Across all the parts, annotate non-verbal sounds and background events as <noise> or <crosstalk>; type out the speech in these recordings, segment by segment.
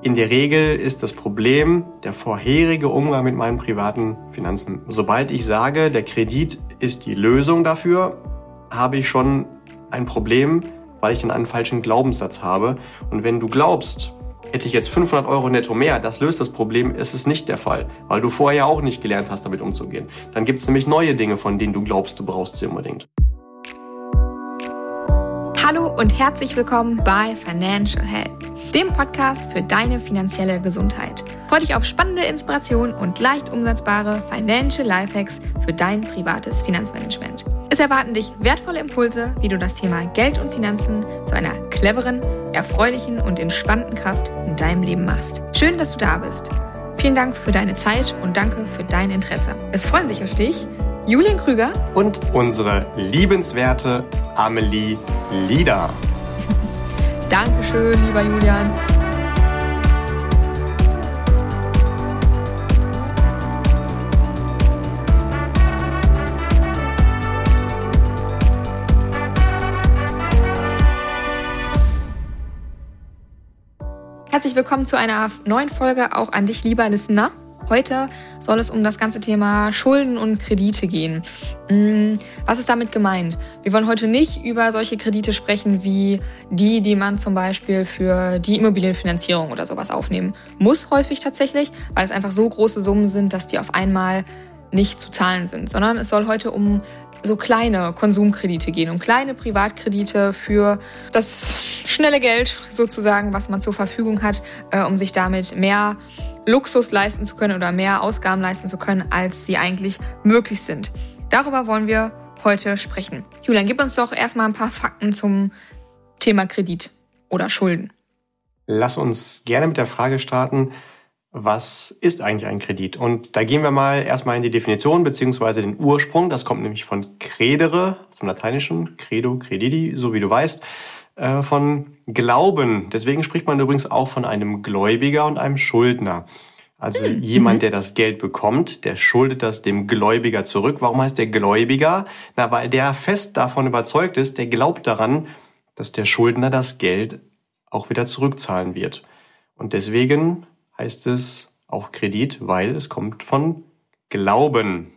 In der Regel ist das Problem der vorherige Umgang mit meinen privaten Finanzen. Sobald ich sage, der Kredit ist die Lösung dafür, habe ich schon ein Problem, weil ich dann einen falschen Glaubenssatz habe. Und wenn du glaubst, hätte ich jetzt 500 Euro netto mehr, das löst das Problem, ist es nicht der Fall, weil du vorher auch nicht gelernt hast, damit umzugehen. Dann gibt es nämlich neue Dinge, von denen du glaubst, du brauchst sie unbedingt. Und herzlich willkommen bei Financial Health, dem Podcast für deine finanzielle Gesundheit. Freue dich auf spannende Inspirationen und leicht umsetzbare Financial Lifehacks für dein privates Finanzmanagement. Es erwarten dich wertvolle Impulse, wie du das Thema Geld und Finanzen zu einer cleveren, erfreulichen und entspannten Kraft in deinem Leben machst. Schön, dass du da bist. Vielen Dank für deine Zeit und danke für dein Interesse. Es freuen sich auf dich Julian Krüger und unsere liebenswerte Amelie Lieder. Dankeschön, lieber Julian. Herzlich willkommen zu einer neuen Folge auch an dich, lieber Listener. Heute soll es um das ganze Thema Schulden und Kredite gehen. Mm, was ist damit gemeint? Wir wollen heute nicht über solche Kredite sprechen wie die, die man zum Beispiel für die Immobilienfinanzierung oder sowas aufnehmen muss, häufig tatsächlich, weil es einfach so große Summen sind, dass die auf einmal nicht zu zahlen sind, sondern es soll heute um so kleine Konsumkredite gehen, um kleine Privatkredite für das schnelle Geld sozusagen, was man zur Verfügung hat, äh, um sich damit mehr Luxus leisten zu können oder mehr Ausgaben leisten zu können, als sie eigentlich möglich sind. Darüber wollen wir heute sprechen. Julian, gib uns doch erstmal ein paar Fakten zum Thema Kredit oder Schulden. Lass uns gerne mit der Frage starten, was ist eigentlich ein Kredit? Und da gehen wir mal erstmal in die Definition beziehungsweise den Ursprung. Das kommt nämlich von credere, dem Lateinischen, credo, credidi, so wie du weißt. Äh, von Glauben. Deswegen spricht man übrigens auch von einem Gläubiger und einem Schuldner. Also mhm. jemand, der das Geld bekommt, der schuldet das dem Gläubiger zurück. Warum heißt der Gläubiger? Na, weil der fest davon überzeugt ist, der glaubt daran, dass der Schuldner das Geld auch wieder zurückzahlen wird. Und deswegen heißt es auch Kredit, weil es kommt von Glauben.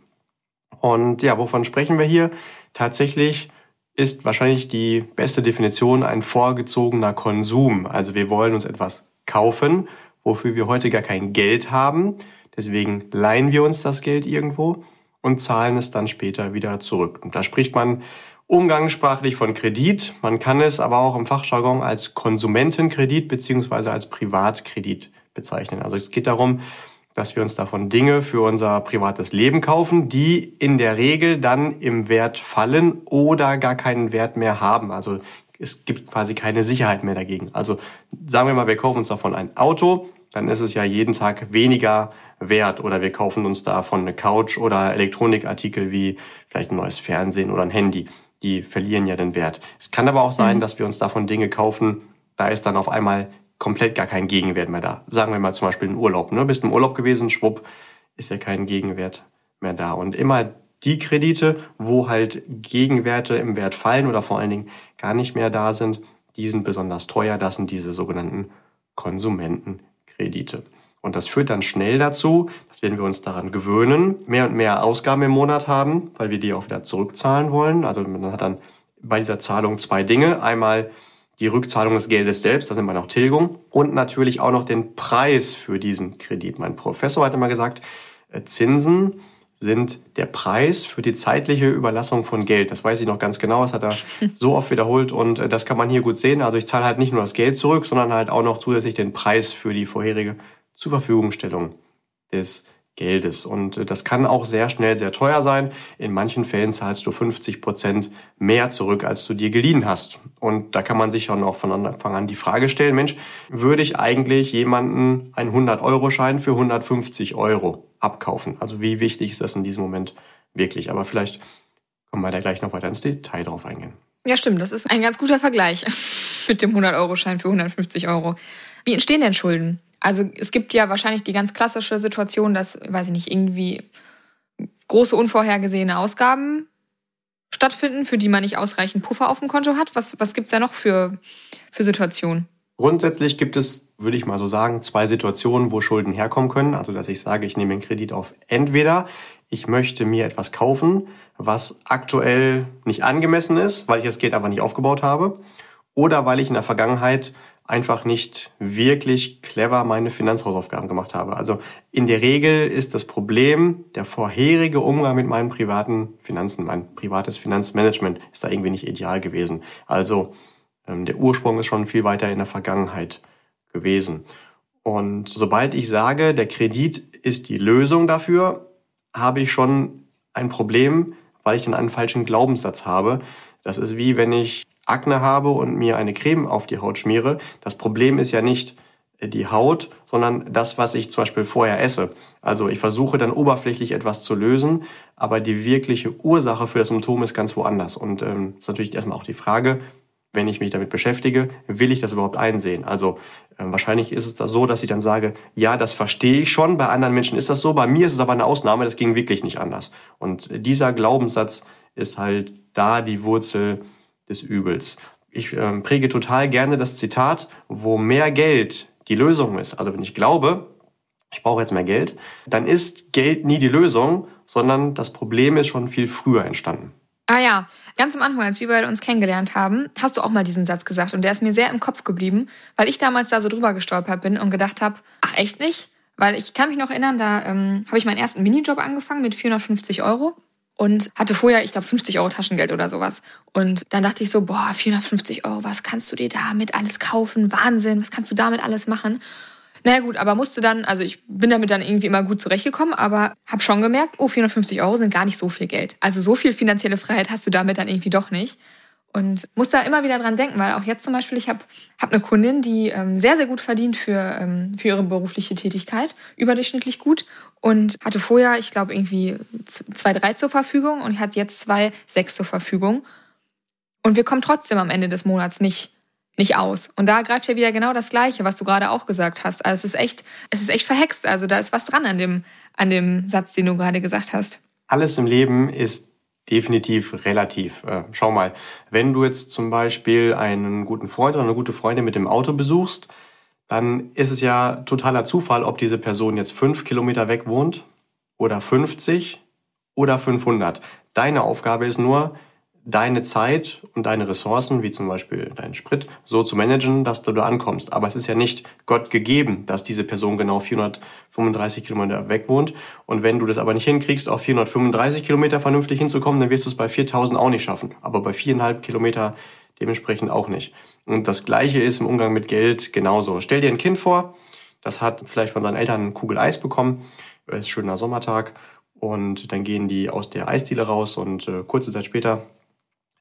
Und ja, wovon sprechen wir hier? Tatsächlich ist wahrscheinlich die beste Definition ein vorgezogener Konsum. Also wir wollen uns etwas kaufen, wofür wir heute gar kein Geld haben. Deswegen leihen wir uns das Geld irgendwo und zahlen es dann später wieder zurück. Und da spricht man umgangssprachlich von Kredit. Man kann es aber auch im Fachjargon als Konsumentenkredit beziehungsweise als Privatkredit bezeichnen. Also es geht darum, dass wir uns davon Dinge für unser privates Leben kaufen, die in der Regel dann im Wert fallen oder gar keinen Wert mehr haben. Also es gibt quasi keine Sicherheit mehr dagegen. Also sagen wir mal, wir kaufen uns davon ein Auto, dann ist es ja jeden Tag weniger wert oder wir kaufen uns davon eine Couch oder Elektronikartikel wie vielleicht ein neues Fernsehen oder ein Handy. Die verlieren ja den Wert. Es kann aber auch sein, mhm. dass wir uns davon Dinge kaufen, da ist dann auf einmal komplett gar kein Gegenwert mehr da. Sagen wir mal zum Beispiel einen Urlaub. Ne? Bist im Urlaub gewesen, schwupp, ist ja kein Gegenwert mehr da. Und immer die Kredite, wo halt Gegenwerte im Wert fallen oder vor allen Dingen gar nicht mehr da sind, die sind besonders teuer. Das sind diese sogenannten Konsumentenkredite. Und das führt dann schnell dazu, dass wenn wir uns daran gewöhnen, mehr und mehr Ausgaben im Monat haben, weil wir die auch wieder zurückzahlen wollen. Also man hat dann bei dieser Zahlung zwei Dinge. Einmal die Rückzahlung des Geldes selbst, das nennt man auch Tilgung, und natürlich auch noch den Preis für diesen Kredit. Mein Professor hat immer gesagt, äh, Zinsen sind der Preis für die zeitliche Überlassung von Geld. Das weiß ich noch ganz genau, das hat er <laughs> so oft wiederholt und äh, das kann man hier gut sehen. Also ich zahle halt nicht nur das Geld zurück, sondern halt auch noch zusätzlich den Preis für die vorherige Zurverfügungstellung des Geldes. Und äh, das kann auch sehr schnell sehr teuer sein. In manchen Fällen zahlst du 50 Prozent mehr zurück, als du dir geliehen hast. Und da kann man sich schon auch von Anfang an die Frage stellen, Mensch, würde ich eigentlich jemanden einen 100-Euro-Schein für 150 Euro abkaufen? Also wie wichtig ist das in diesem Moment wirklich? Aber vielleicht kommen wir da gleich noch weiter ins Detail drauf eingehen. Ja, stimmt. Das ist ein ganz guter Vergleich <laughs> mit dem 100-Euro-Schein für 150 Euro. Wie entstehen denn Schulden? Also es gibt ja wahrscheinlich die ganz klassische Situation, dass, weiß ich nicht, irgendwie große unvorhergesehene Ausgaben stattfinden, für die man nicht ausreichend Puffer auf dem Konto hat. Was, was gibt's da noch für, für Situationen? Grundsätzlich gibt es, würde ich mal so sagen, zwei Situationen, wo Schulden herkommen können. Also, dass ich sage, ich nehme einen Kredit auf. Entweder ich möchte mir etwas kaufen, was aktuell nicht angemessen ist, weil ich das Geld einfach nicht aufgebaut habe. Oder weil ich in der Vergangenheit einfach nicht wirklich clever meine Finanzhausaufgaben gemacht habe. Also in der Regel ist das Problem der vorherige Umgang mit meinen privaten Finanzen, mein privates Finanzmanagement ist da irgendwie nicht ideal gewesen. Also ähm, der Ursprung ist schon viel weiter in der Vergangenheit gewesen. Und sobald ich sage, der Kredit ist die Lösung dafür, habe ich schon ein Problem, weil ich dann einen falschen Glaubenssatz habe. Das ist wie wenn ich Akne habe und mir eine Creme auf die Haut schmiere. Das Problem ist ja nicht die Haut, sondern das, was ich zum Beispiel vorher esse. Also ich versuche dann oberflächlich etwas zu lösen, aber die wirkliche Ursache für das Symptom ist ganz woanders. Und ähm, ist natürlich erstmal auch die Frage, wenn ich mich damit beschäftige, will ich das überhaupt einsehen? Also äh, wahrscheinlich ist es da so, dass ich dann sage, ja, das verstehe ich schon, bei anderen Menschen ist das so, bei mir ist es aber eine Ausnahme, das ging wirklich nicht anders. Und dieser Glaubenssatz ist halt da die Wurzel des Übels. Ich äh, präge total gerne das Zitat, wo mehr Geld die Lösung ist. Also wenn ich glaube, ich brauche jetzt mehr Geld, dann ist Geld nie die Lösung, sondern das Problem ist schon viel früher entstanden. Ah ja, ganz am Anfang, als wir beide uns kennengelernt haben, hast du auch mal diesen Satz gesagt und der ist mir sehr im Kopf geblieben, weil ich damals da so drüber gestolpert bin und gedacht habe, ach echt nicht? Weil ich kann mich noch erinnern, da ähm, habe ich meinen ersten Minijob angefangen mit 450 Euro und hatte vorher, ich glaube, 50 Euro Taschengeld oder sowas. Und dann dachte ich so, boah, 450 Euro, was kannst du dir damit alles kaufen? Wahnsinn, was kannst du damit alles machen? Naja gut, aber musste dann, also ich bin damit dann irgendwie immer gut zurechtgekommen, aber habe schon gemerkt, oh, 450 Euro sind gar nicht so viel Geld. Also so viel finanzielle Freiheit hast du damit dann irgendwie doch nicht. Und muss da immer wieder dran denken, weil auch jetzt zum Beispiel, ich habe hab eine Kundin, die ähm, sehr, sehr gut verdient für, ähm, für ihre berufliche Tätigkeit, überdurchschnittlich gut und hatte vorher, ich glaube, irgendwie zwei, drei zur Verfügung und hat jetzt zwei, sechs zur Verfügung. Und wir kommen trotzdem am Ende des Monats nicht nicht aus. Und da greift ja wieder genau das Gleiche, was du gerade auch gesagt hast. Also es ist echt, es ist echt verhext. Also da ist was dran an dem, an dem Satz, den du gerade gesagt hast. Alles im Leben ist definitiv relativ. Äh, schau mal, wenn du jetzt zum Beispiel einen guten Freund oder eine gute Freundin mit dem Auto besuchst, dann ist es ja totaler Zufall, ob diese Person jetzt fünf Kilometer weg wohnt oder 50 oder 500. Deine Aufgabe ist nur, deine Zeit und deine Ressourcen, wie zum Beispiel deinen Sprit, so zu managen, dass du da ankommst. Aber es ist ja nicht Gott gegeben, dass diese Person genau 435 Kilometer weg wohnt. Und wenn du das aber nicht hinkriegst, auf 435 Kilometer vernünftig hinzukommen, dann wirst du es bei 4000 auch nicht schaffen. Aber bei viereinhalb Kilometer dementsprechend auch nicht. Und das Gleiche ist im Umgang mit Geld genauso. Stell dir ein Kind vor, das hat vielleicht von seinen Eltern eine Kugel Eis bekommen. Es ist schöner Sommertag. Und dann gehen die aus der Eisdiele raus und äh, kurze Zeit später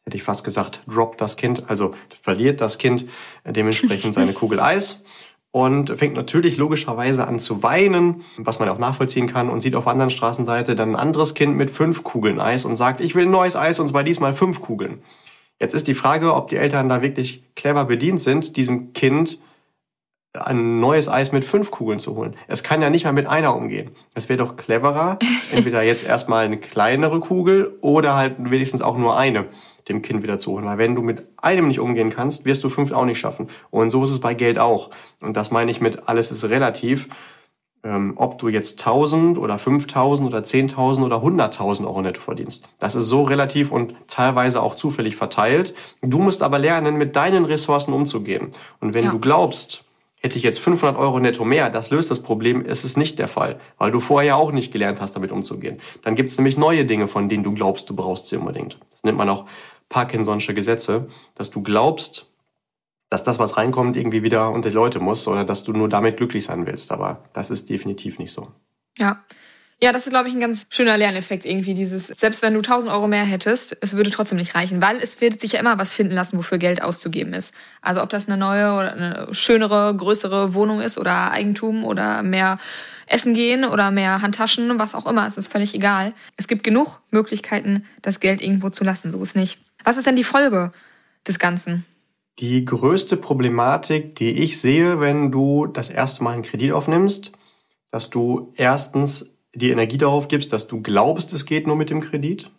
hätte ich fast gesagt, droppt das Kind, also verliert das Kind dementsprechend seine <laughs> Kugel Eis und fängt natürlich logischerweise an zu weinen, was man auch nachvollziehen kann und sieht auf der anderen Straßenseite dann ein anderes Kind mit fünf Kugeln Eis und sagt, ich will ein neues Eis und zwar diesmal fünf Kugeln. Jetzt ist die Frage, ob die Eltern da wirklich clever bedient sind, diesem Kind ein neues Eis mit fünf Kugeln zu holen. Es kann ja nicht mal mit einer umgehen. Es wäre doch cleverer, <laughs> entweder jetzt erstmal eine kleinere Kugel oder halt wenigstens auch nur eine dem Kind wieder zu holen. Weil wenn du mit einem nicht umgehen kannst, wirst du fünf auch nicht schaffen. Und so ist es bei Geld auch. Und das meine ich mit alles ist relativ. Ähm, ob du jetzt 1000 oder 5000 oder 10.000 oder 100.000 Euro netto verdienst. Das ist so relativ und teilweise auch zufällig verteilt. Du musst aber lernen, mit deinen Ressourcen umzugehen. Und wenn ja. du glaubst, hätte ich jetzt 500 Euro netto mehr, das löst das Problem, es ist nicht der Fall, weil du vorher auch nicht gelernt hast, damit umzugehen. Dann gibt es nämlich neue Dinge, von denen du glaubst, du brauchst sie unbedingt. Das nennt man auch Parkinson'sche Gesetze, dass du glaubst, dass das, was reinkommt, irgendwie wieder unter die Leute muss oder dass du nur damit glücklich sein willst. Aber das ist definitiv nicht so. Ja. Ja, das ist, glaube ich, ein ganz schöner Lerneffekt irgendwie. Dieses, selbst wenn du 1000 Euro mehr hättest, es würde trotzdem nicht reichen, weil es wird sich ja immer was finden lassen, wofür Geld auszugeben ist. Also ob das eine neue oder eine schönere, größere Wohnung ist oder Eigentum oder mehr Essen gehen oder mehr Handtaschen, was auch immer, es ist völlig egal. Es gibt genug Möglichkeiten, das Geld irgendwo zu lassen, so ist nicht. Was ist denn die Folge des Ganzen? Die größte Problematik, die ich sehe, wenn du das erste Mal einen Kredit aufnimmst, dass du erstens die Energie darauf gibst, dass du glaubst, es geht nur mit dem Kredit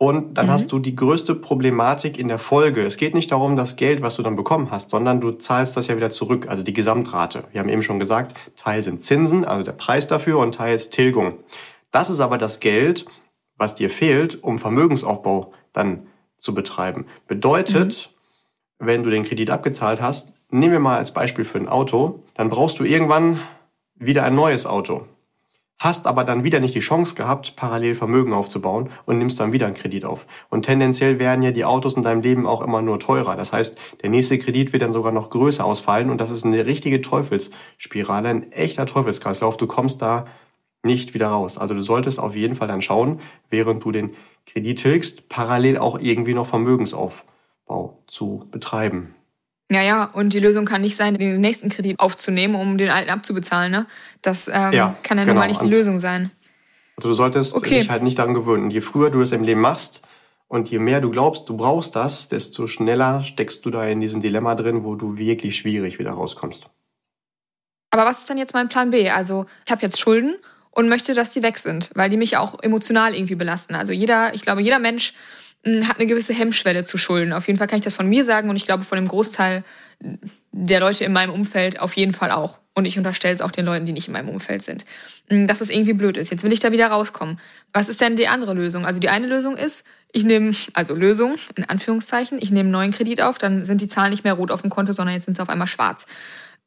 Und dann mhm. hast du die größte Problematik in der Folge. Es geht nicht darum, das Geld, was du dann bekommen hast, sondern du zahlst das ja wieder zurück, also die Gesamtrate. Wir haben eben schon gesagt, Teil sind Zinsen, also der Preis dafür, und Teil ist Tilgung. Das ist aber das Geld, was dir fehlt, um Vermögensaufbau dann zu betreiben. Bedeutet, mhm. wenn du den Kredit abgezahlt hast, nehmen wir mal als Beispiel für ein Auto, dann brauchst du irgendwann wieder ein neues Auto hast aber dann wieder nicht die Chance gehabt, parallel Vermögen aufzubauen und nimmst dann wieder einen Kredit auf. Und tendenziell werden ja die Autos in deinem Leben auch immer nur teurer. Das heißt, der nächste Kredit wird dann sogar noch größer ausfallen und das ist eine richtige Teufelsspirale, ein echter Teufelskreislauf. Du kommst da nicht wieder raus. Also du solltest auf jeden Fall dann schauen, während du den Kredit tilgst, parallel auch irgendwie noch Vermögensaufbau zu betreiben. Ja, ja, und die Lösung kann nicht sein, den nächsten Kredit aufzunehmen, um den alten abzubezahlen. Ne? Das ähm, ja, kann ja genau. nun mal nicht die Lösung sein. Also du solltest okay. dich halt nicht daran gewöhnen. Und je früher du es im Leben machst und je mehr du glaubst, du brauchst das, desto schneller steckst du da in diesem Dilemma drin, wo du wirklich schwierig wieder rauskommst. Aber was ist denn jetzt mein Plan B? Also ich habe jetzt Schulden und möchte, dass die weg sind, weil die mich auch emotional irgendwie belasten. Also jeder, ich glaube, jeder Mensch hat eine gewisse Hemmschwelle zu Schulden. Auf jeden Fall kann ich das von mir sagen und ich glaube von dem Großteil der Leute in meinem Umfeld auf jeden Fall auch. Und ich unterstelle es auch den Leuten, die nicht in meinem Umfeld sind. Dass es irgendwie blöd ist. Jetzt will ich da wieder rauskommen. Was ist denn die andere Lösung? Also die eine Lösung ist, ich nehme, also Lösung, in Anführungszeichen, ich nehme einen neuen Kredit auf, dann sind die Zahlen nicht mehr rot auf dem Konto, sondern jetzt sind sie auf einmal schwarz.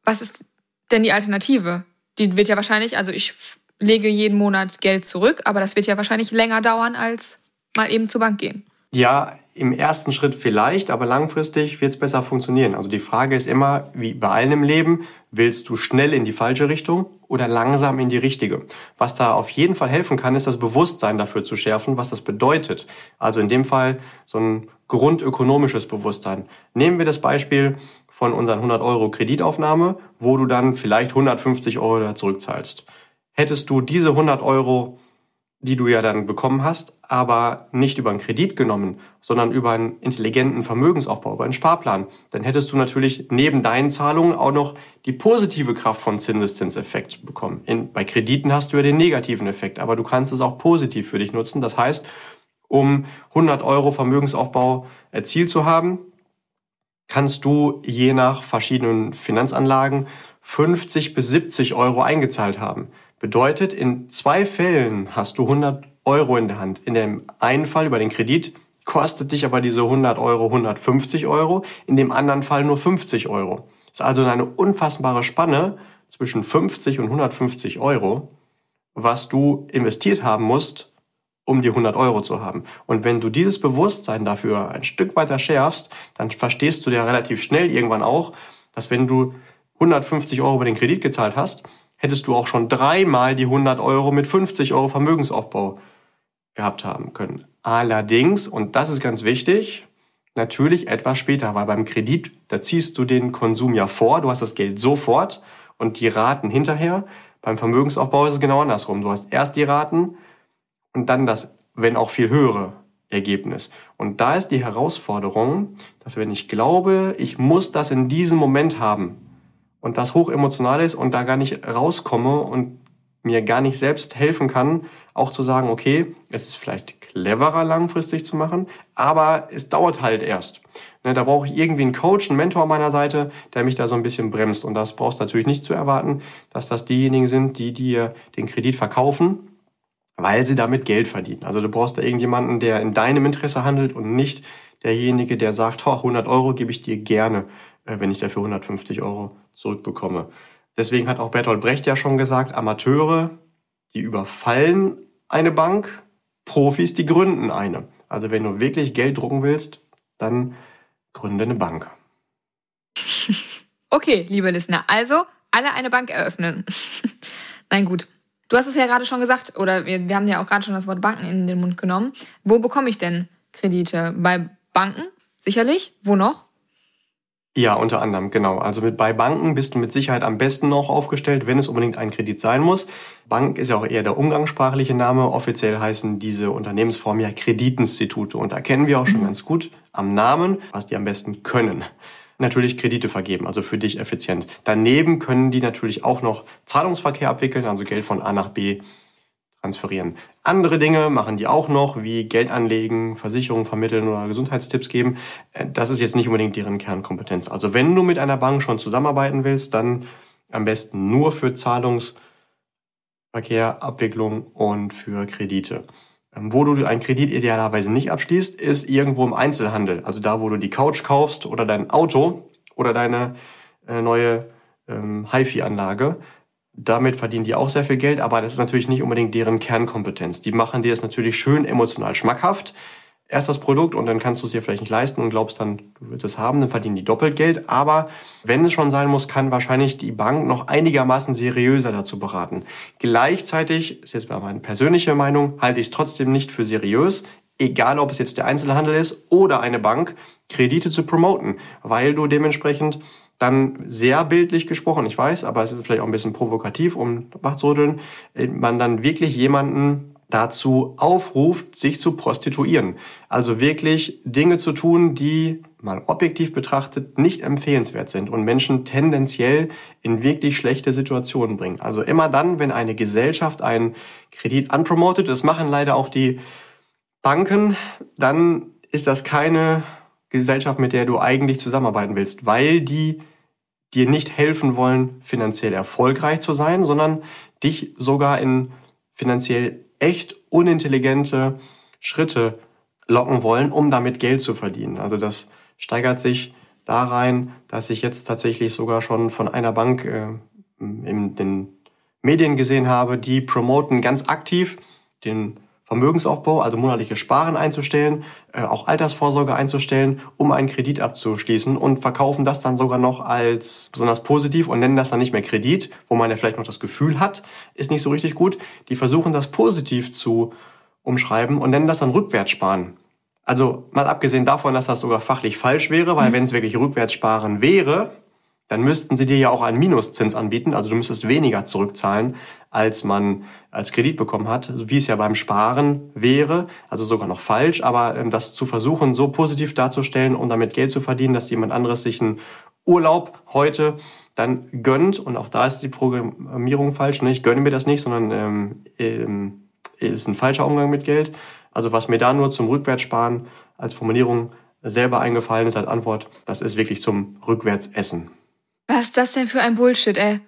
Was ist denn die Alternative? Die wird ja wahrscheinlich, also ich lege jeden Monat Geld zurück, aber das wird ja wahrscheinlich länger dauern, als mal eben zur Bank gehen. Ja, im ersten Schritt vielleicht, aber langfristig wird es besser funktionieren. Also die Frage ist immer, wie bei allen im Leben, willst du schnell in die falsche Richtung oder langsam in die richtige? Was da auf jeden Fall helfen kann, ist das Bewusstsein dafür zu schärfen, was das bedeutet. Also in dem Fall so ein grundökonomisches Bewusstsein. Nehmen wir das Beispiel von unseren 100 Euro Kreditaufnahme, wo du dann vielleicht 150 Euro zurückzahlst. Hättest du diese 100 Euro die du ja dann bekommen hast, aber nicht über einen Kredit genommen, sondern über einen intelligenten Vermögensaufbau, über einen Sparplan, dann hättest du natürlich neben deinen Zahlungen auch noch die positive Kraft von Zinseszinseffekt bekommen. In, bei Krediten hast du ja den negativen Effekt, aber du kannst es auch positiv für dich nutzen. Das heißt, um 100 Euro Vermögensaufbau erzielt zu haben, kannst du je nach verschiedenen Finanzanlagen 50 bis 70 Euro eingezahlt haben. Bedeutet, in zwei Fällen hast du 100 Euro in der Hand. In dem einen Fall über den Kredit kostet dich aber diese 100 Euro 150 Euro, in dem anderen Fall nur 50 Euro. Ist also eine unfassbare Spanne zwischen 50 und 150 Euro, was du investiert haben musst, um die 100 Euro zu haben. Und wenn du dieses Bewusstsein dafür ein Stück weiter schärfst, dann verstehst du ja relativ schnell irgendwann auch, dass wenn du 150 Euro über den Kredit gezahlt hast, hättest du auch schon dreimal die 100 Euro mit 50 Euro Vermögensaufbau gehabt haben können. Allerdings, und das ist ganz wichtig, natürlich etwas später, weil beim Kredit, da ziehst du den Konsum ja vor, du hast das Geld sofort und die Raten hinterher. Beim Vermögensaufbau ist es genau andersrum. Du hast erst die Raten und dann das, wenn auch viel höhere Ergebnis. Und da ist die Herausforderung, dass wenn ich glaube, ich muss das in diesem Moment haben, und das hoch emotional ist und da gar nicht rauskomme und mir gar nicht selbst helfen kann, auch zu sagen, okay, es ist vielleicht cleverer langfristig zu machen, aber es dauert halt erst. Ne, da brauche ich irgendwie einen Coach, einen Mentor an meiner Seite, der mich da so ein bisschen bremst. Und das brauchst du natürlich nicht zu erwarten, dass das diejenigen sind, die dir den Kredit verkaufen, weil sie damit Geld verdienen. Also du brauchst da irgendjemanden, der in deinem Interesse handelt und nicht derjenige, der sagt, 100 Euro gebe ich dir gerne, wenn ich dafür 150 Euro zurückbekomme. Deswegen hat auch Bertolt Brecht ja schon gesagt, Amateure, die überfallen eine Bank, Profis, die gründen eine. Also wenn du wirklich Geld drucken willst, dann gründe eine Bank. <laughs> Okay, liebe Listener, also alle eine Bank eröffnen. <laughs> Nein, gut. Du hast es ja gerade schon gesagt, oder wir, wir haben ja auch gerade schon das Wort Banken in den Mund genommen. Wo bekomme ich denn Kredite? Bei Banken? Sicherlich. Wo noch? Ja, unter anderem, genau. Also mit bei Banken bist du mit Sicherheit am besten noch aufgestellt, wenn es unbedingt ein Kredit sein muss. Bank ist ja auch eher der umgangssprachliche Name. Offiziell heißen diese Unternehmensformen ja Kreditinstitute. Und da kennen wir auch schon mhm. ganz gut am Namen, was die am besten können. Natürlich Kredite vergeben, also für dich effizient. Daneben können die natürlich auch noch Zahlungsverkehr abwickeln, also Geld von A nach B transferieren. Andere Dinge machen die auch noch, wie Geld anlegen, Versicherungen vermitteln oder Gesundheitstipps geben. Äh, das ist jetzt nicht unbedingt deren Kernkompetenz. Also wenn du mit einer Bank schon zusammenarbeiten willst, dann am besten nur für Zahlungsverkehr, Abwicklung und für Kredite. Ähm, wo du einen Kredit idealerweise nicht abschließt, ist irgendwo im Einzelhandel. Also da, wo du die Couch kaufst oder dein Auto oder deine äh, neue ähm, HiFi-Anlage. Damit verdienen die auch sehr viel Geld, aber das ist natürlich nicht unbedingt deren Kernkompetenz. Die machen dir es natürlich schön emotional schmackhaft. Erst das Produkt und dann kannst du es dir vielleicht nicht leisten und glaubst dann, du willst es haben, dann verdienen die doppelt Geld. Aber wenn es schon sein muss, kann wahrscheinlich die Bank noch einigermaßen seriöser dazu beraten. Gleichzeitig, ist jetzt meine persönliche Meinung, halte ich es trotzdem nicht für seriös, egal ob es jetzt der Einzelhandel ist oder eine Bank, Kredite zu promoten, weil du dementsprechend dann sehr bildlich gesprochen, ich weiß, aber es ist vielleicht auch ein bisschen provokativ, um wachzurütteln, äh, man dann wirklich jemanden dazu aufruft, sich zu prostituieren. Also wirklich Dinge zu tun, die mal objektiv betrachtet nicht empfehlenswert sind und Menschen tendenziell in wirklich schlechte Situationen bringen. Also immer dann, wenn eine Gesellschaft einen Kredit unpromoted, das machen leider auch die Banken, dann ist das keine Gesellschaft, mit der du eigentlich zusammenarbeiten willst, weil die dir nicht helfen wollen, finanziell erfolgreich zu sein, sondern dich sogar in finanziell echt unintelligente Schritte locken wollen, um damit Geld zu verdienen. Also das steigert sich da rein, dass ich jetzt tatsächlich sogar schon von einer Bank äh, in den Medien gesehen habe, die promoten ganz aktiv den Vermögensaufbau, also monatliche Sparen einzustellen, äh, auch Altersvorsorge einzustellen, um einen Kredit abzuschließen und verkaufen das dann sogar noch als besonders positiv und nennen das dann nicht mehr Kredit, wo man ja vielleicht noch das Gefühl hat, ist nicht so richtig gut. Die versuchen das positiv zu umschreiben und nennen das dann Rückwärtssparen. Also mal abgesehen davon, dass das sogar fachlich falsch wäre, weil mhm. wenn es wirklich Rückwärtssparen wäre, dann müssten sie dir ja auch einen Minuszins anbieten. Also du müsstest weniger zurückzahlen, als man als Kredit bekommen hat, wie es ja beim Sparen wäre. Also sogar noch falsch. Aber ähm, das zu versuchen, so positiv darzustellen und damit Geld zu verdienen, dass jemand anderes sich einen Urlaub heute dann gönnt. Und auch da ist die Programmierung falsch. Ne? Ich gönne mir das nicht, sondern ähm, ähm, ist ein falscher Umgang mit Geld. Also was mir da nur zum Rückwärtssparen als Formulierung selber eingefallen ist als Antwort, das ist wirklich zum Rückwärtsessen. Was ist das denn für ein Bullshit, ey?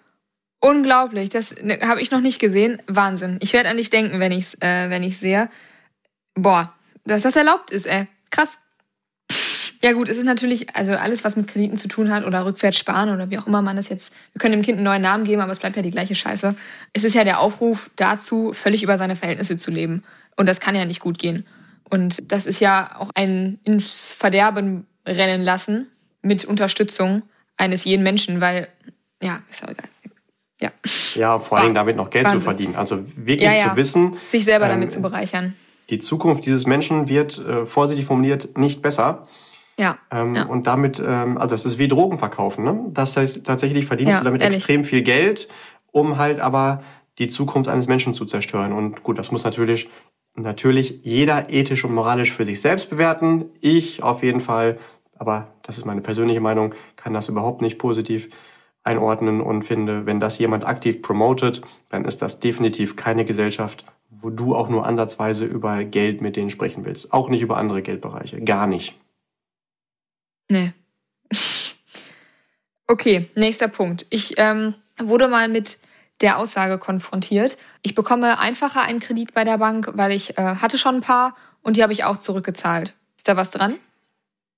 Unglaublich, das ne, habe ich noch nicht gesehen. Wahnsinn. Ich werde an dich denken, wenn ich's, äh, wenn ich sehe. Boah, dass das erlaubt ist, ey. Krass. Ja gut, es ist natürlich, also alles, was mit Krediten zu tun hat oder rückwärts sparen oder wie auch immer man das jetzt, wir können dem Kind einen neuen Namen geben, aber es bleibt ja die gleiche Scheiße. Es ist ja der Aufruf dazu, völlig über seine Verhältnisse zu leben. Und das kann ja nicht gut gehen. Und das ist ja auch ein ins Verderben rennen lassen mit Unterstützung eines jeden Menschen, weil, ja, ist auch egal. Ja. ja, vor allen Dingen damit noch Geld Wahnsinn. zu verdienen. Also wirklich ja, ja. zu wissen. Sich selber damit ähm, zu bereichern. Die Zukunft dieses Menschen wird, äh, vorsichtig formuliert, nicht besser. Ja, ähm, ja. Und damit, ähm, also das ist wie Drogen verkaufen. Ne? Das heißt, tatsächlich verdienst du damit ehrlich. extrem viel Geld, um halt aber die Zukunft eines Menschen zu zerstören. Und gut, das muss natürlich natürlich jeder ethisch und moralisch für sich selbst bewerten. Ich auf jeden Fall aber das ist meine persönliche Meinung, kann das überhaupt nicht positiv einordnen und finde, wenn das jemand aktiv promotet, dann ist das definitiv keine Gesellschaft, wo du auch nur ansatzweise über Geld mit denen sprechen willst. Auch nicht über andere Geldbereiche. Gar nicht. Nee. <laughs> okay, nächster Punkt. Ich ähm, wurde mal mit der Aussage konfrontiert. Ich bekomme einfacher einen Kredit bei der Bank, weil ich äh, hatte schon ein paar und die habe ich auch zurückgezahlt. Ist da was dran?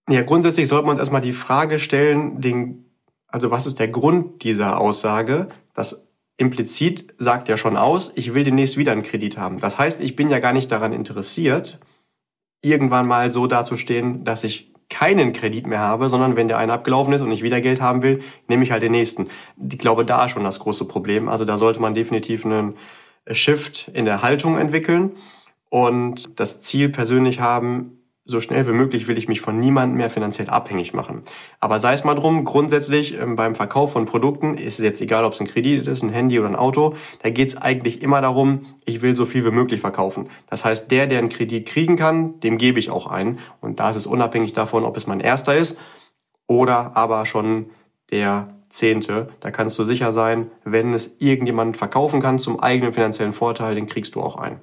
Ja, grundsätzlich sollte man uns erstmal die Frage stellen, den, also was ist der Grund dieser Aussage? Das implizit sagt ja schon aus, ich will demnächst wieder einen Kredit haben. Das heißt, ich bin ja gar nicht daran interessiert, irgendwann mal so dazustehen, dass ich keinen Kredit mehr habe, sondern wenn der eine abgelaufen ist und ich wieder Geld haben will, nehme ich halt den nächsten. Ich glaube, da ist schon das große Problem. Also da sollte man definitiv einen Shift in der Haltung entwickeln und das Ziel persönlich haben, so schnell wie möglich will ich mich von niemandem mehr finanziell abhängig machen. Aber sei es mal drum, grundsätzlich ähm, beim Verkauf von Produkten ist es jetzt egal, ob es ein Kredit ist, ein Handy oder ein Auto, da geht es eigentlich immer darum, ich will so viel wie möglich verkaufen. Das heißt, der, der einen Kredit kriegen kann, dem gebe ich auch einen. Und da ist es unabhängig davon, ob es mein erster ist oder aber schon der Zehnte. Da kannst du sicher sein, wenn es irgendjemand verkaufen kann zum eigenen finanziellen Vorteil, den kriegst du auch ein.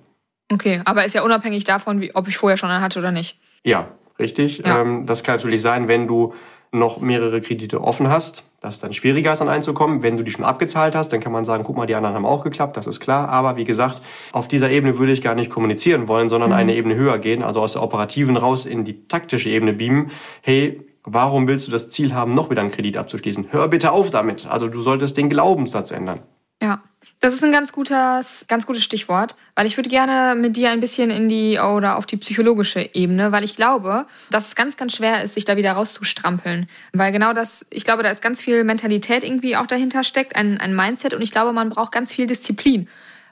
Okay, aber ist ja unabhängig davon, wie, ob ich vorher schon einen hatte oder nicht. Ja, richtig. Ja. Ähm, das kann natürlich sein, wenn du noch mehrere Kredite offen hast, dass es dann schwieriger ist, an einzukommen. Wenn du die schon abgezahlt hast, dann kann man sagen, guck mal, die anderen haben auch geklappt, das ist klar. Aber wie gesagt, auf dieser Ebene würde ich gar nicht kommunizieren wollen, sondern mhm. eine Ebene höher gehen, also aus der operativen raus in die taktische Ebene beamen. Hey, warum willst du das Ziel haben, noch wieder einen Kredit abzuschließen? Hör bitte auf damit. Also du solltest den Glaubenssatz ändern. Ja. Das ist ein ganz gutes, ganz gutes Stichwort, weil ich würde gerne mit dir ein bisschen in die oder auf die psychologische Ebene, weil ich glaube, dass es ganz, ganz schwer ist, sich da wieder rauszustrampeln. Weil genau das, ich glaube, da ist ganz viel Mentalität irgendwie auch dahinter steckt, ein, ein Mindset und ich glaube, man braucht ganz viel Disziplin,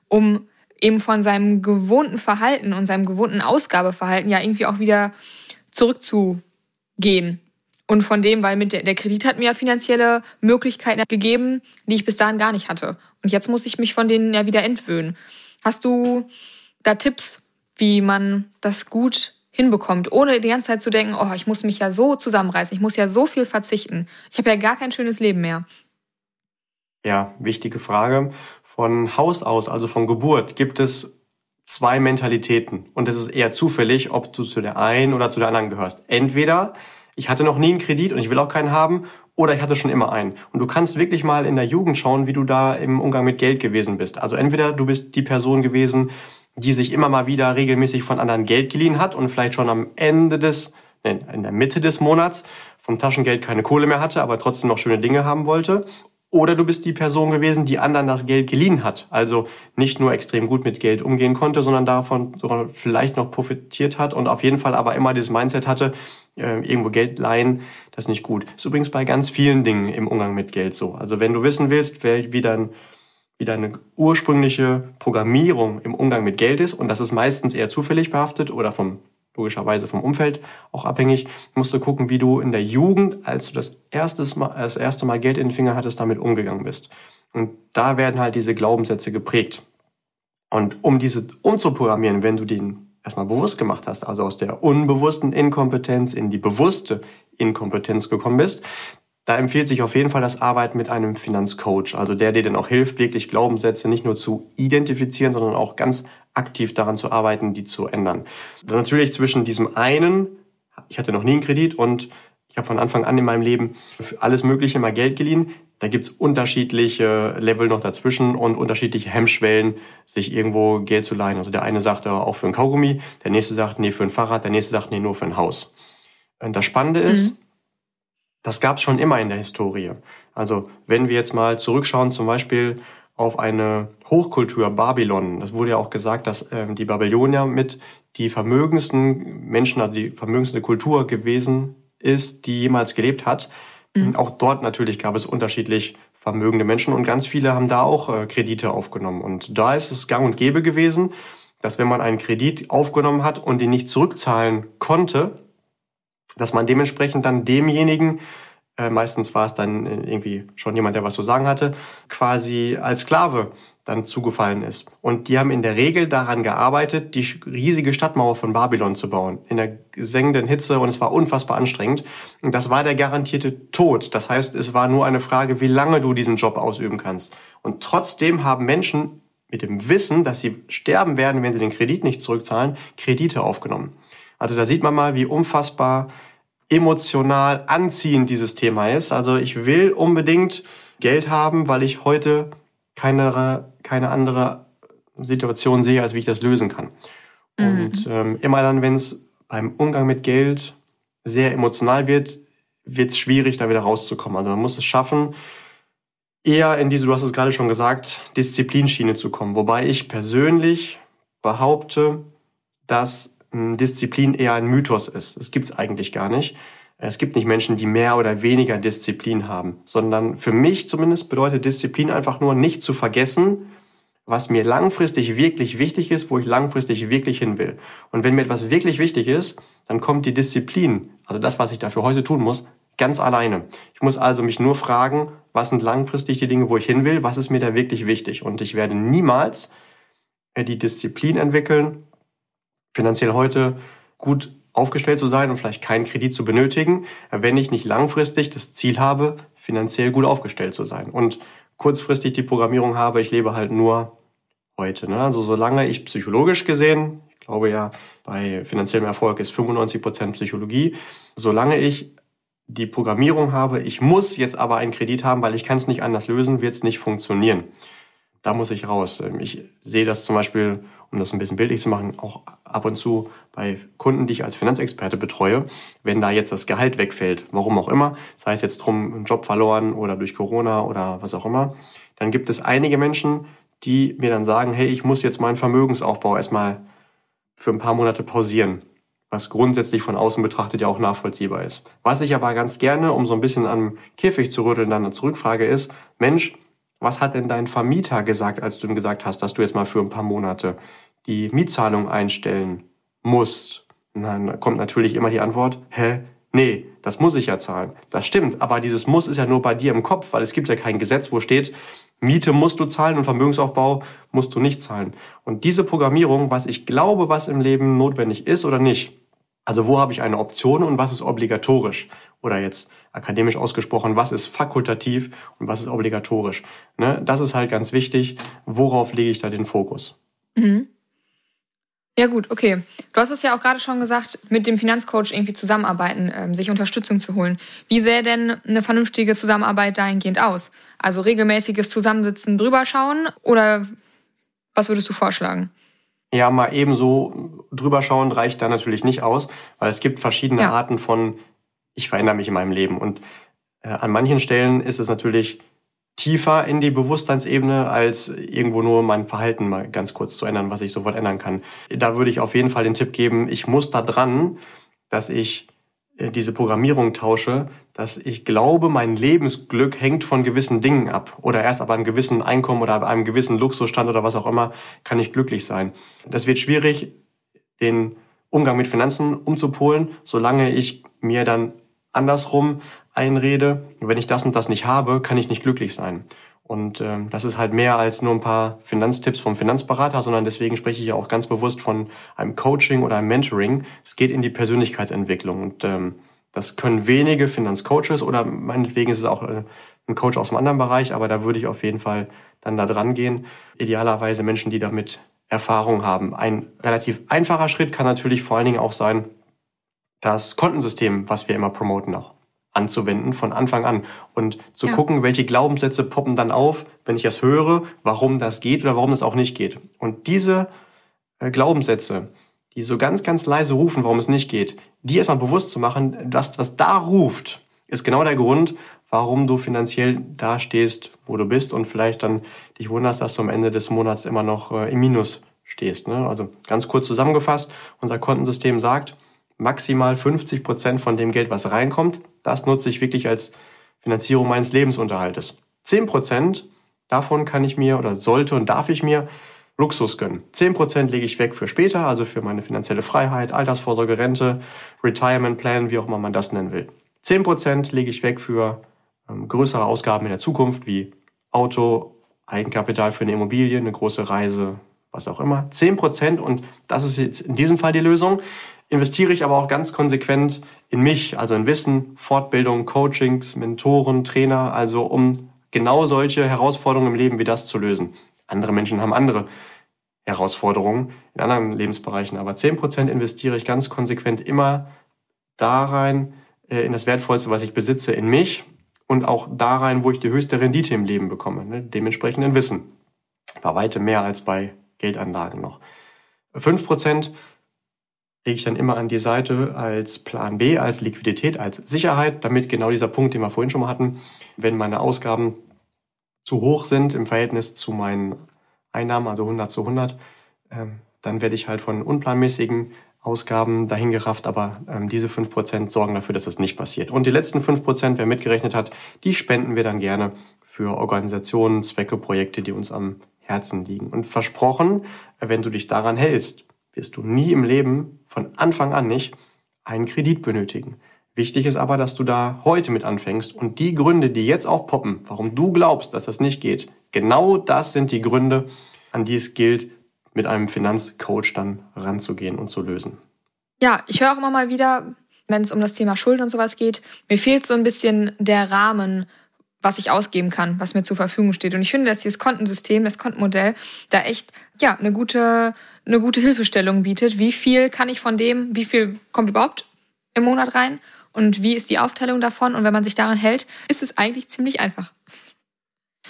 um eben von seinem gewohnten Verhalten und seinem gewohnten Ausgabeverhalten ja irgendwie auch wieder zurückzugehen. Und von dem, weil mit der, der Kredit hat mir ja finanzielle Möglichkeiten gegeben, die ich bis dahin gar nicht hatte. Und jetzt muss ich mich von denen ja wieder entwöhnen. Hast du da Tipps, wie man das gut hinbekommt, ohne die ganze Zeit zu denken, oh, ich muss mich ja so zusammenreißen, ich muss ja so viel verzichten. Ich habe ja gar kein schönes Leben mehr. Ja, wichtige Frage. Von Haus aus, also von Geburt, gibt es zwei Mentalitäten. Und es ist eher zufällig, ob du zu der einen oder zu der anderen gehörst. Entweder ich hatte noch nie einen Kredit und ich will auch keinen haben, oder ich hatte schon immer einen. Und du kannst wirklich mal in der Jugend schauen, wie du da im Umgang mit Geld gewesen bist. Also entweder du bist die Person gewesen, die sich immer mal wieder regelmäßig von anderen Geld geliehen hat und vielleicht schon am Ende des, in der Mitte des Monats vom Taschengeld keine Kohle mehr hatte, aber trotzdem noch schöne Dinge haben wollte. Oder du bist die Person gewesen, die anderen das Geld geliehen hat. Also nicht nur extrem gut mit Geld umgehen konnte, sondern davon sogar vielleicht noch profitiert hat und auf jeden Fall aber immer dieses Mindset hatte, äh, irgendwo Geld leihen, das ist nicht gut. Ist übrigens bei ganz vielen Dingen im Umgang mit Geld so. Also wenn du wissen willst, wie dein wie deine ursprüngliche Programmierung im Umgang mit Geld ist, und das ist meistens eher zufällig behaftet oder vom logischerweise vom Umfeld auch abhängig, musst du gucken, wie du in der Jugend, als du das, erstes Mal, das erste Mal Geld in den Finger hattest, damit umgegangen bist. Und da werden halt diese Glaubenssätze geprägt. Und um diese umzuprogrammieren, wenn du den erstmal bewusst gemacht hast, also aus der unbewussten Inkompetenz in die bewusste Inkompetenz gekommen bist, da empfiehlt sich auf jeden Fall das Arbeiten mit einem Finanzcoach, also der dir dann auch hilft, wirklich Glaubenssätze nicht nur zu identifizieren, sondern auch ganz aktiv daran zu arbeiten, die zu ändern. Dann natürlich zwischen diesem einen, ich hatte noch nie einen Kredit und ich habe von Anfang an in meinem Leben für alles Mögliche mal Geld geliehen. Da gibt's unterschiedliche Level noch dazwischen und unterschiedliche Hemmschwellen, sich irgendwo Geld zu leihen. Also der eine sagt auch für ein Kaugummi, der nächste sagt, nee, für ein Fahrrad, der nächste sagt, nee, nur für ein Haus. Und das Spannende ist, mhm. das gab's schon immer in der Historie. Also wenn wir jetzt mal zurückschauen, zum Beispiel auf eine Hochkultur Babylon. Das wurde ja auch gesagt, dass ähm, die Babylonier mit die vermögendsten Menschen, also die vermögendste Kultur gewesen ist, die jemals gelebt hat. Mhm. Auch dort natürlich gab es unterschiedlich vermögende Menschen und ganz viele haben da auch äh, Kredite aufgenommen. Und da ist es gang und gäbe gewesen, dass wenn man einen Kredit aufgenommen hat und den nicht zurückzahlen konnte, dass man dementsprechend dann demjenigen äh, meistens war es dann äh, irgendwie schon jemand, der was zu sagen hatte, quasi als Sklave dann zugefallen ist. Und die haben in der Regel daran gearbeitet, die riesige Stadtmauer von Babylon zu bauen. In der sengenden Hitze und es war unfassbar anstrengend. Und das war der garantierte Tod. Das heißt, es war nur eine Frage, wie lange du diesen Job ausüben kannst. Und trotzdem haben Menschen mit dem Wissen, dass sie sterben werden, wenn sie den Kredit nicht zurückzahlen, Kredite aufgenommen. Also da sieht man mal, wie unfassbar emotional anziehend dieses Thema ist. Also ich will unbedingt Geld haben, weil ich heute keine, keine andere Situation sehe, als wie ich das lösen kann. Mhm. Und ähm, immer dann, wenn es beim Umgang mit Geld sehr emotional wird, wird es schwierig, da wieder rauszukommen. Also man muss es schaffen, eher in diese, du hast es gerade schon gesagt, Disziplinschiene zu kommen. Wobei ich persönlich behaupte, dass Disziplin eher ein Mythos ist. Es gibt es eigentlich gar nicht. Es gibt nicht Menschen, die mehr oder weniger Disziplin haben, sondern für mich zumindest bedeutet Disziplin einfach nur nicht zu vergessen, was mir langfristig wirklich wichtig ist, wo ich langfristig wirklich hin will. Und wenn mir etwas wirklich wichtig ist, dann kommt die Disziplin, also das, was ich dafür heute tun muss, ganz alleine. Ich muss also mich nur fragen, was sind langfristig die Dinge, wo ich hin will, was ist mir da wirklich wichtig. Und ich werde niemals äh, die Disziplin entwickeln, finanziell heute gut aufgestellt zu sein und vielleicht keinen Kredit zu benötigen, wenn ich nicht langfristig das Ziel habe, finanziell gut aufgestellt zu sein. Und kurzfristig die Programmierung habe, ich lebe halt nur heute. Ne? Also solange ich psychologisch gesehen, ich glaube ja, bei finanziellem Erfolg ist 95 Prozent Psychologie, solange ich die Programmierung habe, ich muss jetzt aber einen Kredit haben, weil ich kann es nicht anders lösen, wird es nicht funktionieren. Da muss ich raus. Ich sehe das zum Beispiel, um das ein bisschen bildlich zu machen, auch ab und zu bei Kunden, die ich als Finanzexperte betreue, wenn da jetzt das Gehalt wegfällt, warum auch immer, sei es jetzt drum, einen Job verloren oder durch Corona oder was auch immer, dann gibt es einige Menschen, die mir dann sagen, hey, ich muss jetzt meinen Vermögensaufbau erstmal für ein paar Monate pausieren was grundsätzlich von außen betrachtet ja auch nachvollziehbar ist. Was ich aber ganz gerne, um so ein bisschen am Käfig zu rütteln, dann zurückfrage ist, Mensch, was hat denn dein Vermieter gesagt, als du ihm gesagt hast, dass du jetzt mal für ein paar Monate die Mietzahlung einstellen musst? Und dann kommt natürlich immer die Antwort, hä? Nee, das muss ich ja zahlen. Das stimmt, aber dieses Muss ist ja nur bei dir im Kopf, weil es gibt ja kein Gesetz, wo steht, Miete musst du zahlen und Vermögensaufbau musst du nicht zahlen. Und diese Programmierung, was ich glaube, was im Leben notwendig ist oder nicht, also wo habe ich eine Option und was ist obligatorisch? Oder jetzt akademisch ausgesprochen, was ist fakultativ und was ist obligatorisch? Ne? Das ist halt ganz wichtig. Worauf lege ich da den Fokus? Mhm. Ja gut, okay. Du hast es ja auch gerade schon gesagt, mit dem Finanzcoach irgendwie zusammenarbeiten, ähm, sich Unterstützung zu holen. Wie sähe denn eine vernünftige Zusammenarbeit dahingehend aus? Also regelmäßiges Zusammensitzen, drüber schauen oder was würdest du vorschlagen? Ja, mal ebenso drüber schauen reicht da natürlich nicht aus, weil es gibt verschiedene ja. Arten von, ich verändere mich in meinem Leben. Und äh, an manchen Stellen ist es natürlich tiefer in die Bewusstseinsebene, als irgendwo nur mein Verhalten mal ganz kurz zu ändern, was ich sofort ändern kann. Da würde ich auf jeden Fall den Tipp geben, ich muss da dran, dass ich diese Programmierung tausche, dass ich glaube, mein Lebensglück hängt von gewissen Dingen ab. Oder erst ab einem gewissen Einkommen oder ab einem gewissen Luxusstand oder was auch immer, kann ich glücklich sein. Das wird schwierig, den Umgang mit Finanzen umzupolen, solange ich mir dann andersrum einrede, wenn ich das und das nicht habe, kann ich nicht glücklich sein. Und äh, das ist halt mehr als nur ein paar Finanztipps vom Finanzberater, sondern deswegen spreche ich ja auch ganz bewusst von einem Coaching oder einem Mentoring. Es geht in die Persönlichkeitsentwicklung und ähm, das können wenige Finanzcoaches oder meinetwegen ist es auch äh, ein Coach aus einem anderen Bereich, aber da würde ich auf jeden Fall dann da dran gehen. Idealerweise Menschen, die damit Erfahrung haben. Ein relativ einfacher Schritt kann natürlich vor allen Dingen auch sein, das Kontensystem, was wir immer promoten, auch anzuwenden von Anfang an und zu ja. gucken, welche Glaubenssätze poppen dann auf, wenn ich das höre, warum das geht oder warum das auch nicht geht. Und diese äh, Glaubenssätze, die so ganz, ganz leise rufen, warum es nicht geht, die erstmal bewusst zu machen, dass was da ruft, ist genau der Grund, warum du finanziell dastehst, wo du bist und vielleicht dann dich wunderst, dass du am Ende des Monats immer noch äh, im Minus stehst. Ne? Also ganz kurz zusammengefasst, unser Kontensystem sagt, maximal 50 Prozent von dem Geld, was reinkommt, das nutze ich wirklich als Finanzierung meines Lebensunterhaltes. 10 Prozent davon kann ich mir oder sollte und darf ich mir Luxus gönnen. 10 Prozent lege ich weg für später, also für meine finanzielle Freiheit, Altersvorsorge, Rente, Retirement Plan, wie auch immer man das nennen will. 10 Prozent lege ich weg für ähm, größere Ausgaben in der Zukunft, wie Auto, Eigenkapital für eine Immobilie, eine große Reise, was auch immer. 10 Prozent, und das ist jetzt in diesem Fall die Lösung, investiere ich aber auch ganz konsequent in mich, also in Wissen, Fortbildung, Coachings, Mentoren, Trainer, also um genau solche Herausforderungen im Leben wie das zu lösen. Andere Menschen haben andere Herausforderungen in anderen Lebensbereichen, aber 10% investiere ich ganz konsequent immer da rein, äh, in das Wertvollste, was ich besitze, in mich und auch da rein, wo ich die höchste Rendite im Leben bekomme, ne? dementsprechend in Wissen. Bei weitem mehr als bei Geldanlagen noch. 5% lege ich dann immer an die Seite als Plan B, als Liquidität, als Sicherheit, damit genau dieser Punkt, den wir vorhin schon mal hatten, wenn meine Ausgaben zu hoch sind im Verhältnis zu meinen Einnahmen, also 100 zu 100, ähm, dann werde ich halt von unplanmäßigen Ausgaben dahin gerafft, aber ähm, diese 5% sorgen dafür, dass das nicht passiert. Und die letzten 5%, wer mitgerechnet hat, die spenden wir dann gerne für Organisationen, Zwecke, Projekte, die uns am Herzen liegen. Und versprochen, wenn du dich daran hältst, wirst du nie im Leben, von Anfang an nicht, einen Kredit benötigen. Wichtig ist aber, dass du da heute mit anfängst und die Gründe, die jetzt auch poppen, warum du glaubst, dass das nicht geht, genau das sind die Gründe, an die es gilt, mit einem Finanzcoach dann ranzugehen und zu lösen. Ja, ich höre auch immer mal wieder, wenn es um das Thema Schulden und sowas geht, mir fehlt so ein bisschen der Rahmen, was ich ausgeben kann, was mir zur Verfügung steht. Und ich finde, dass dieses Kontensystem, das Kontenmodell, da echt ja eine gute eine gute Hilfestellung bietet. Wie viel kann ich von dem, wie viel kommt überhaupt im Monat rein und wie ist die Aufteilung davon? Und wenn man sich daran hält, ist es eigentlich ziemlich einfach.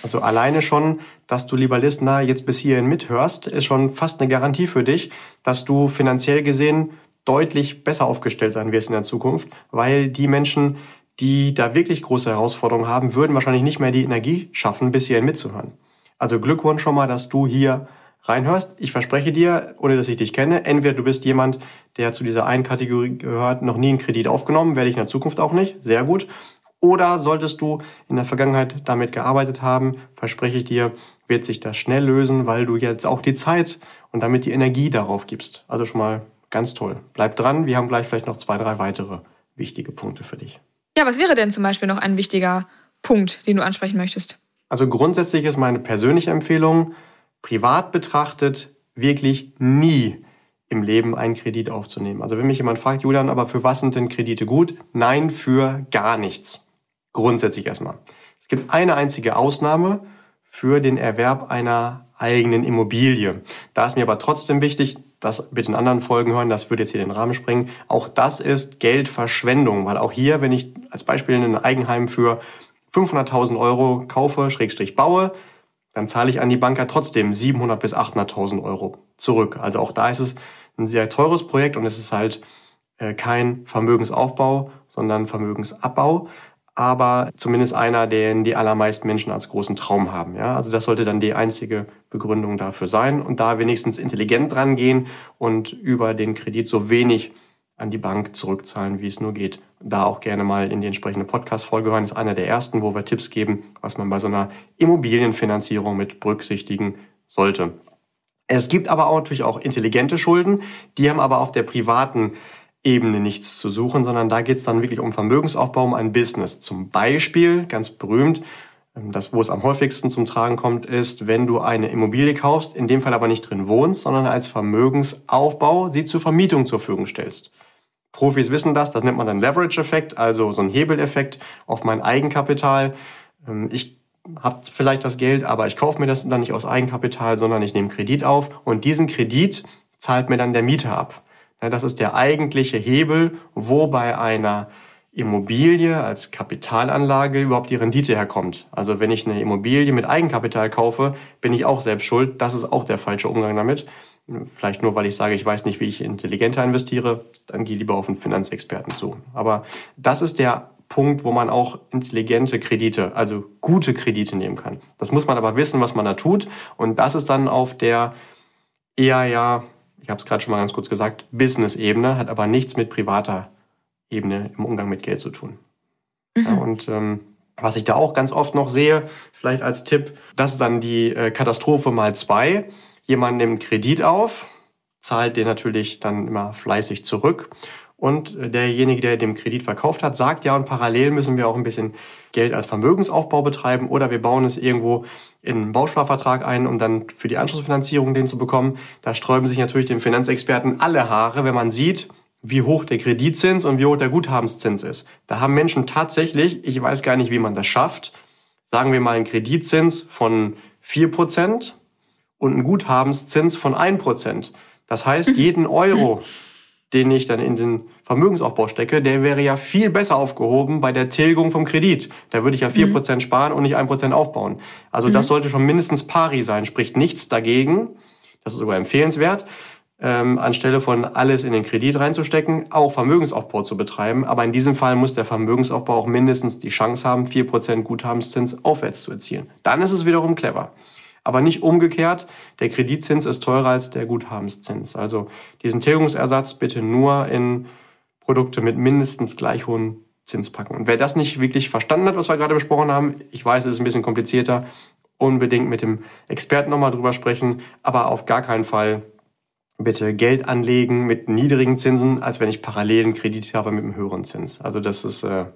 Also alleine schon, dass du, lieber Listener, jetzt bis hierhin mithörst, ist schon fast eine Garantie für dich, dass du finanziell gesehen deutlich besser aufgestellt sein wirst in der Zukunft, weil die Menschen, die da wirklich große Herausforderungen haben, würden wahrscheinlich nicht mehr die Energie schaffen, bis hierhin mitzuhören. Also Glückwunsch schon mal, dass du hier reinhörst. Ich verspreche dir, ohne dass ich dich kenne, entweder du bist jemand, der zu dieser einen Kategorie gehört, noch nie einen Kredit aufgenommen, werde ich in der Zukunft auch nicht, sehr gut. Oder solltest du in der Vergangenheit damit gearbeitet haben, verspreche ich dir, wird sich das schnell lösen, weil du jetzt auch die Zeit und damit die Energie darauf gibst. Also schon mal ganz toll. Bleib dran, wir haben gleich vielleicht noch zwei, drei weitere wichtige Punkte für dich. Ja, was wäre denn zum Beispiel noch ein wichtiger Punkt, den du ansprechen möchtest? Also grundsätzlich ist meine persönliche Empfehlung, privat betrachtet wirklich nie im Leben einen Kredit aufzunehmen. Also wenn mich jemand fragt, Julian, aber für was sind denn Kredite gut? Nein, für gar nichts. Grundsätzlich erstmal. Es gibt eine einzige Ausnahme für den Erwerb einer eigenen Immobilie. Da ist mir aber trotzdem wichtig, das bitte in anderen Folgen hören, das würde jetzt hier den Rahmen sprengen. Auch das ist Geldverschwendung, weil auch hier, wenn ich als Beispiel ein Eigenheim für 500.000 Euro kaufe, Schrägstrich baue, dann zahle ich an die Bank ja trotzdem 700 bis 800.000 Euro zurück. Also auch da ist es ein sehr teures Projekt und es ist halt äh, kein Vermögensaufbau, sondern Vermögensabbau. Aber zumindest einer, den die allermeisten Menschen als großen Traum haben. Ja? Also das sollte dann die einzige Begründung dafür sein und da wenigstens intelligent dran gehen und über den Kredit so wenig an die Bank zurückzahlen, wie es nur geht. Da auch gerne mal in die entsprechende Podcast-Folge hören. Das ist einer der ersten, wo wir Tipps geben, was man bei so einer Immobilienfinanzierung mit berücksichtigen sollte. Es gibt aber auch natürlich auch intelligente Schulden, die haben aber auf der privaten Ebene nichts zu suchen, sondern da geht es dann wirklich um Vermögensaufbau, um ein Business. Zum Beispiel, ganz berühmt, ähm, das, wo es am häufigsten zum Tragen kommt, ist, wenn du eine Immobilie kaufst, in dem Fall aber nicht drin wohnst, sondern als Vermögensaufbau sie zur Vermietung zur Verfügung stellst. Profis wissen das, das nennt man dann Leverage-Effekt, also so ein Hebeleffekt auf mein Eigenkapital. Ähm, ich habe vielleicht das Geld, aber ich kaufe mir das dann nicht aus Eigenkapital, sondern ich nehme Kredit auf und diesen Kredit zahlt mir dann der Mieter ab. Das ist der eigentliche Hebel, wo bei einer Immobilie als Kapitalanlage überhaupt die Rendite herkommt. Also wenn ich eine Immobilie mit Eigenkapital kaufe, bin ich auch selbst schuld. Das ist auch der falsche Umgang damit. Vielleicht nur, weil ich sage, ich weiß nicht, wie ich intelligenter investiere, dann gehe lieber auf einen Finanzexperten zu. Aber das ist der Punkt, wo man auch intelligente Kredite, also gute Kredite nehmen kann. Das muss man aber wissen, was man da tut. Und das ist dann auf der eher ja, ich habe es gerade schon mal ganz kurz gesagt, Business-Ebene, hat aber nichts mit privater Ebene im Umgang mit Geld zu tun. Mhm. Ja, und ähm, was ich da auch ganz oft noch sehe, vielleicht als Tipp, das ist dann die äh, Katastrophe mal zwei. Jemand nimmt Kredit auf, zahlt den natürlich dann immer fleißig zurück. Und äh, derjenige, der den Kredit verkauft hat, sagt ja, und parallel müssen wir auch ein bisschen Geld als Vermögensaufbau betreiben oder wir bauen es irgendwo in einen Bausparvertrag ein, um dann für die Anschlussfinanzierung den zu bekommen. Da sträuben sich natürlich dem Finanzexperten alle Haare, wenn man sieht, wie hoch der Kreditzins und wie hoch der Guthabenszins ist. Da haben Menschen tatsächlich, ich weiß gar nicht, wie man das schafft, sagen wir mal einen Kreditzins von vier Prozent und einen Guthabenszins von 1%. Das heißt, jeden Euro, den ich dann in den Vermögensaufbau stecke, der wäre ja viel besser aufgehoben bei der Tilgung vom Kredit. Da würde ich ja vier mhm. Prozent sparen und nicht ein Prozent aufbauen. Also mhm. das sollte schon mindestens pari sein, spricht nichts dagegen. Das ist sogar empfehlenswert, ähm, anstelle von alles in den Kredit reinzustecken, auch Vermögensaufbau zu betreiben. Aber in diesem Fall muss der Vermögensaufbau auch mindestens die Chance haben, vier Prozent Guthabenszins aufwärts zu erzielen. Dann ist es wiederum clever aber nicht umgekehrt. Der Kreditzins ist teurer als der Guthabenszins. Also diesen Tilgungsersatz bitte nur in Produkte mit mindestens gleich hohen Zins packen. Und wer das nicht wirklich verstanden hat, was wir gerade besprochen haben, ich weiß, es ist ein bisschen komplizierter, unbedingt mit dem Experten nochmal drüber sprechen, aber auf gar keinen Fall bitte Geld anlegen mit niedrigen Zinsen, als wenn ich parallelen Kredit habe mit einem höheren Zins. Also das ist äh,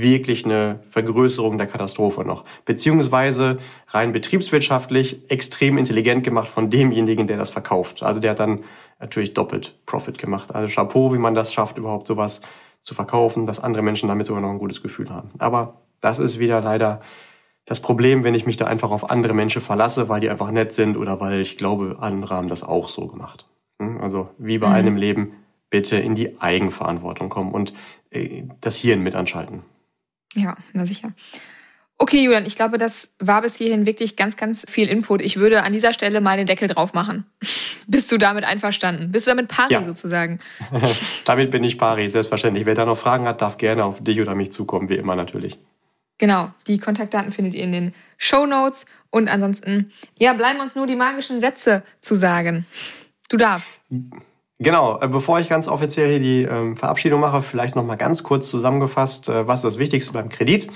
wirklich eine Vergrößerung der Katastrophe noch. Beziehungsweise rein betriebswirtschaftlich extrem intelligent gemacht von demjenigen, der das verkauft. Also der hat dann natürlich doppelt Profit gemacht. Also Chapeau, wie man das schafft, überhaupt sowas zu verkaufen, dass andere Menschen damit sogar noch ein gutes Gefühl haben. Aber das ist wieder leider das Problem, wenn ich mich da einfach auf andere Menschen verlasse, weil die einfach nett sind oder weil ich glaube, andere haben das auch so gemacht. Hm? Also wie bei mhm. einem Leben, bitte in die Eigenverantwortung kommen und äh, das Hirn mit anschalten. Ja, na sicher. Okay, Julian, ich glaube, das war bis hierhin wirklich ganz, ganz viel Input. Ich würde an dieser Stelle mal den Deckel drauf machen. <laughs> Bist du damit einverstanden? Bist du damit pari ja. sozusagen? <laughs> damit bin ich pari, selbstverständlich. Wer da noch Fragen hat, darf gerne auf dich oder mich zukommen, wie immer natürlich. Genau, die Kontaktdaten findet ihr in den Show Notes. Und ansonsten, ja, bleiben uns nur die magischen Sätze zu sagen. Du darfst. Genau, äh, bevor ich ganz offiziell hier die ähm, Verabschiedung mache, vielleicht noch mal ganz kurz zusammengefasst, äh, was ist das Wichtigste beim Kredit?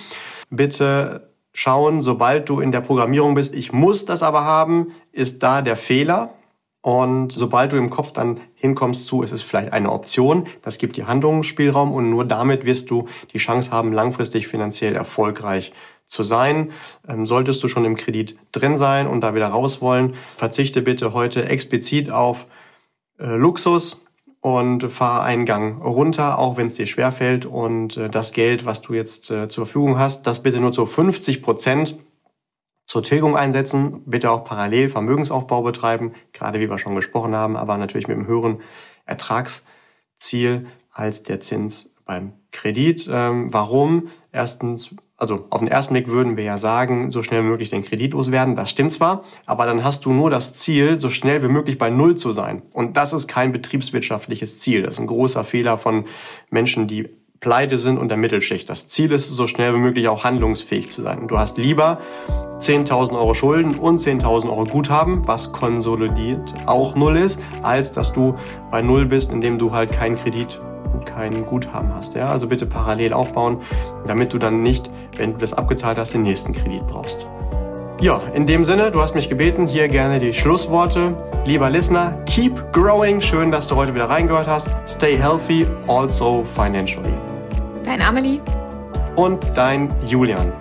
Bitte schauen, sobald du in der Programmierung bist, ich muss das aber haben, ist da der Fehler. Und sobald du im Kopf dann hinkommst zu, es ist vielleicht eine Option, das gibt dir Handlungsspielraum und nur damit wirst du die Chance haben, langfristig finanziell erfolgreich zu sein. Ähm, solltest du schon im Kredit drin sein und da wieder raus wollen, verzichte bitte heute explizit auf äh, Luxus und fahr einen Gang runter, auch wenn es dir schwerfällt. Und äh, das Geld, was du jetzt äh, zur Verfügung hast, das bitte nur zu 50 Prozent zur Tilgung einsetzen. Bitte auch parallel Vermögensaufbau betreiben, gerade wie wir schon gesprochen haben, aber natürlich mit einem höheren Ertragsziel als der Zins beim Kredit. Ähm, warum? Erstens, also auf den ersten Blick würden wir ja sagen, so schnell wie möglich den Kredit loswerden. Das stimmt zwar, aber dann hast du nur das Ziel, so schnell wie möglich bei Null zu sein. Und das ist kein betriebswirtschaftliches Ziel. Das ist ein großer Fehler von Menschen, die pleite sind und der Mittelschicht. Das Ziel ist, so schnell wie möglich auch handlungsfähig zu sein. Du hast lieber 10.000 Euro Schulden und 10.000 Euro Guthaben, was konsolidiert auch Null ist, als dass du bei Null bist, indem du halt keinen Kredit kein Guthaben hast. Ja? Also bitte parallel aufbauen, damit du dann nicht, wenn du das abgezahlt hast, den nächsten Kredit brauchst. Ja, in dem Sinne, du hast mich gebeten, hier gerne die Schlussworte. Lieber Listener, keep growing. Schön, dass du heute wieder reingehört hast. Stay healthy, also financially. Dein Amelie. Und dein Julian.